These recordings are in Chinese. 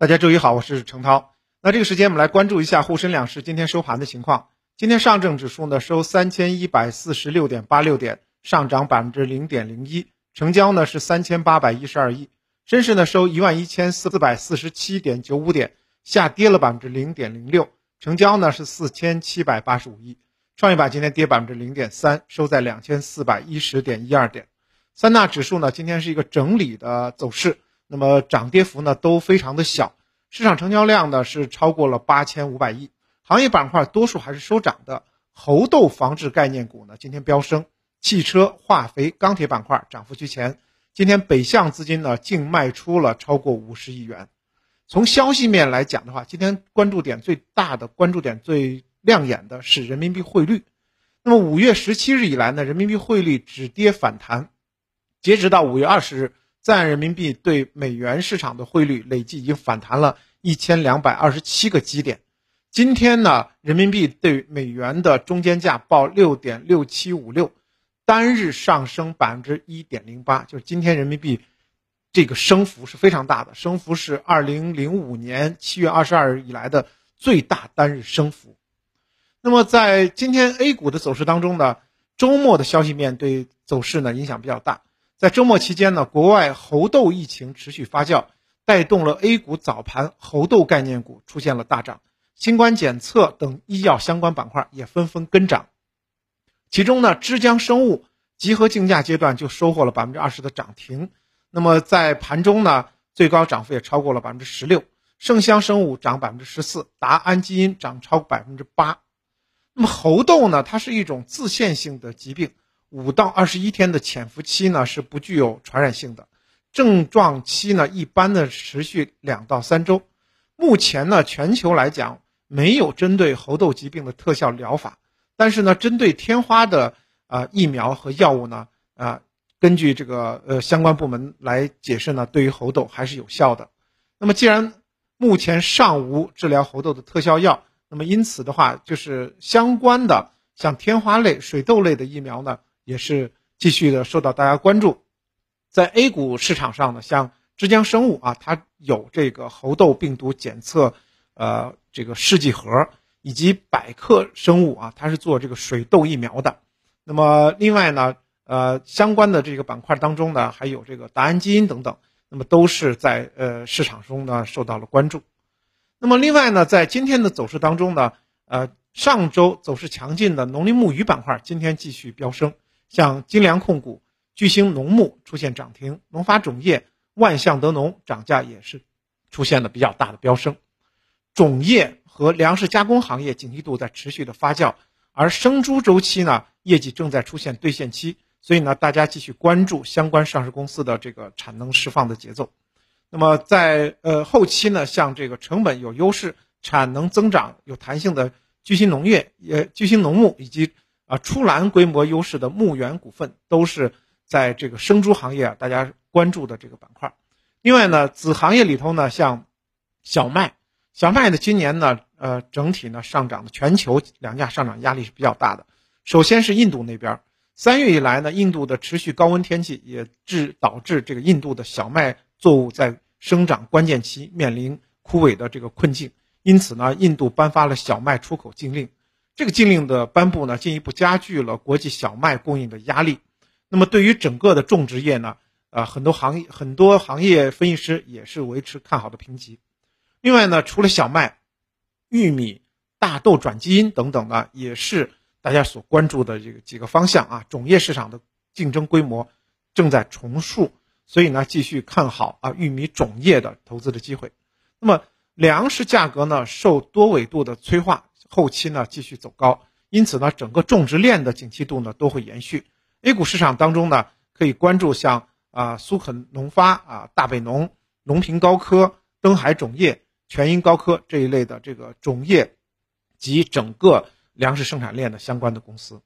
大家周一好，我是程涛。那这个时间我们来关注一下沪深两市今天收盘的情况。今天上证指数呢收三千一百四十六点八六点，上涨百分之零点零一，成交呢是三千八百一十二亿。深市呢收一万一千四百四十七点九五点，下跌了百分之零点零六，成交呢是四千七百八十五亿。创业板今天跌百分之零点三，收在两千四百一十点一二点。三大指数呢今天是一个整理的走势。那么涨跌幅呢都非常的小，市场成交量呢是超过了八千五百亿，行业板块多数还是收涨的，猴痘防治概念股呢今天飙升，汽车、化肥、钢铁板块涨幅居前，今天北向资金呢净卖出了超过五十亿元。从消息面来讲的话，今天关注点最大的、关注点最亮眼的是人民币汇率。那么五月十七日以来呢，人民币汇率止跌反弹，截止到五月二十日。在人民币对美元市场的汇率累计已经反弹了一千两百二十七个基点。今天呢，人民币对美元的中间价报六点六七五六，单日上升百分之一点零八，就是今天人民币这个升幅是非常大的，升幅是二零零五年七月二十二日以来的最大单日升幅。那么在今天 A 股的走势当中呢，周末的消息面对走势呢影响比较大。在周末期间呢，国外猴痘疫情持续发酵，带动了 A 股早盘猴痘概念股出现了大涨，新冠检测等医药相关板块也纷纷跟涨。其中呢，枝江生物集合竞价阶段就收获了百分之二十的涨停。那么在盘中呢，最高涨幅也超过了百分之十六。圣香生物涨百分之十四，达安基因涨超百分之八。那么猴痘呢，它是一种自限性的疾病。五到二十一天的潜伏期呢是不具有传染性的，症状期呢一般的持续两到三周。目前呢全球来讲没有针对猴痘疾病的特效疗法，但是呢针对天花的啊疫苗和药物呢啊根据这个呃相关部门来解释呢对于猴痘还是有效的。那么既然目前尚无治疗猴痘的特效药，那么因此的话就是相关的像天花类、水痘类的疫苗呢。也是继续的受到大家关注，在 A 股市场上呢，像枝江生物啊，它有这个猴痘病毒检测，呃，这个试剂盒，以及百克生物啊，它是做这个水痘疫苗的。那么另外呢，呃，相关的这个板块当中呢，还有这个达安基因等等，那么都是在呃市场中呢受到了关注。那么另外呢，在今天的走势当中呢，呃，上周走势强劲的农林牧渔板块今天继续飙升。像精粮控股、巨星农牧出现涨停，农发种业、万象德农涨价也是出现了比较大的飙升。种业和粮食加工行业景气度在持续的发酵，而生猪周期呢业绩正在出现兑现期，所以呢大家继续关注相关上市公司的这个产能释放的节奏。那么在呃后期呢，像这个成本有优势、产能增长有弹性的巨星农业、也巨星农牧以及。啊，出栏规模优势的牧原股份都是在这个生猪行业啊，大家关注的这个板块。另外呢，子行业里头呢，像小麦，小麦的今年呢，呃，整体呢上涨的全球粮价上涨压力是比较大的。首先是印度那边，三月以来呢，印度的持续高温天气也致导致这个印度的小麦作物在生长关键期面临枯萎的这个困境，因此呢，印度颁发了小麦出口禁令。这个禁令的颁布呢，进一步加剧了国际小麦供应的压力。那么，对于整个的种植业呢，啊，很多行业很多行业分析师也是维持看好的评级。另外呢，除了小麦、玉米、大豆转基因等等呢，也是大家所关注的这个几个方向啊。种业市场的竞争规模正在重塑，所以呢，继续看好啊玉米种业的投资的机会。那么，粮食价格呢，受多维度的催化。后期呢继续走高，因此呢整个种植链的景气度呢都会延续。A 股市场当中呢可以关注像啊苏肯农发啊大北农、农平高科、登海种业、全英高科这一类的这个种业及整个粮食生产链的相关的公司。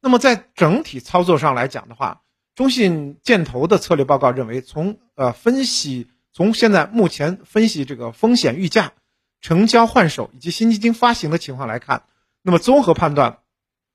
那么在整体操作上来讲的话，中信建投的策略报告认为，从呃分析从现在目前分析这个风险溢价。成交换手以及新基金发行的情况来看，那么综合判断，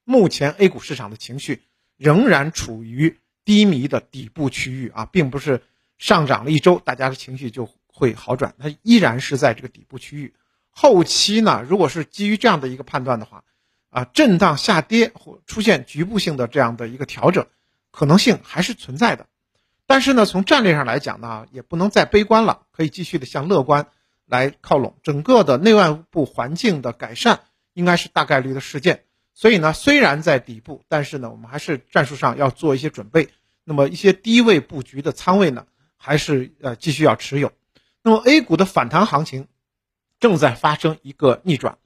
目前 A 股市场的情绪仍然处于低迷的底部区域啊，并不是上涨了一周，大家的情绪就会好转，它依然是在这个底部区域。后期呢，如果是基于这样的一个判断的话，啊，震荡下跌或出现局部性的这样的一个调整，可能性还是存在的。但是呢，从战略上来讲呢，也不能再悲观了，可以继续的向乐观来靠拢。整个的内外部环境的改善应该是大概率的事件。所以呢，虽然在底部，但是呢，我们还是战术上要做一些准备。那么一些低位布局的仓位呢，还是呃继续要持有。那么 A 股的反弹行情正在发生一个逆转。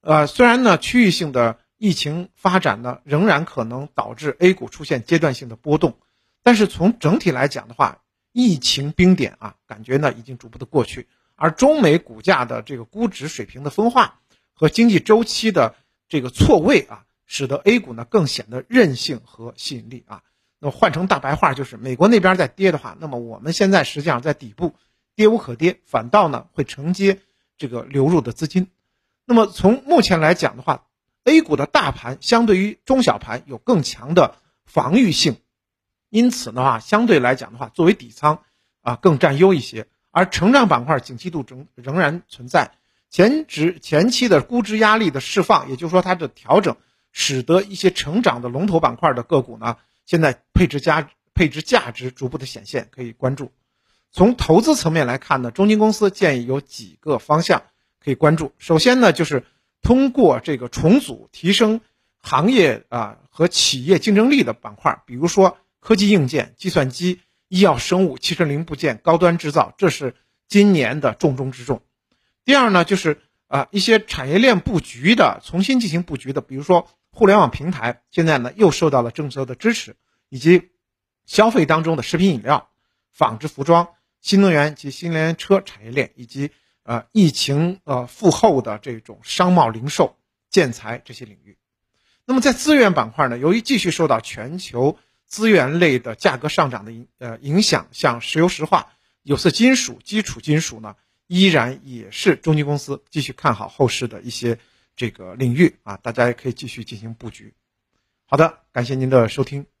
呃，虽然呢，区域性的疫情发展呢，仍然可能导致 A 股出现阶段性的波动。但是从整体来讲的话，疫情冰点啊，感觉呢已经逐步的过去，而中美股价的这个估值水平的分化和经济周期的这个错位啊，使得 A 股呢更显得韧性和吸引力啊。那么换成大白话就是，美国那边在跌的话，那么我们现在实际上在底部，跌无可跌，反倒呢会承接这个流入的资金。那么从目前来讲的话，A 股的大盘相对于中小盘有更强的防御性。因此的话，相对来讲的话，作为底仓，啊更占优一些。而成长板块景气度仍仍然存在，前值前期的估值压力的释放，也就是说它的调整，使得一些成长的龙头板块的个股呢，现在配置价配置价值逐步的显现，可以关注。从投资层面来看呢，中金公司建议有几个方向可以关注。首先呢，就是通过这个重组提升行业啊和企业竞争力的板块，比如说。科技硬件、计算机、医药生物、汽车零部件、高端制造，这是今年的重中之重。第二呢，就是啊一些产业链布局的重新进行布局的，比如说互联网平台，现在呢又受到了政策的支持，以及消费当中的食品饮料、纺织服装、新能源及新能源车产业链，以及呃疫情呃复后的这种商贸零售、建材这些领域。那么在资源板块呢，由于继续受到全球资源类的价格上涨的影呃影响，像石油石化、有色金属、基础金属呢，依然也是中金公司继续看好后市的一些这个领域啊，大家也可以继续进行布局。好的，感谢您的收听。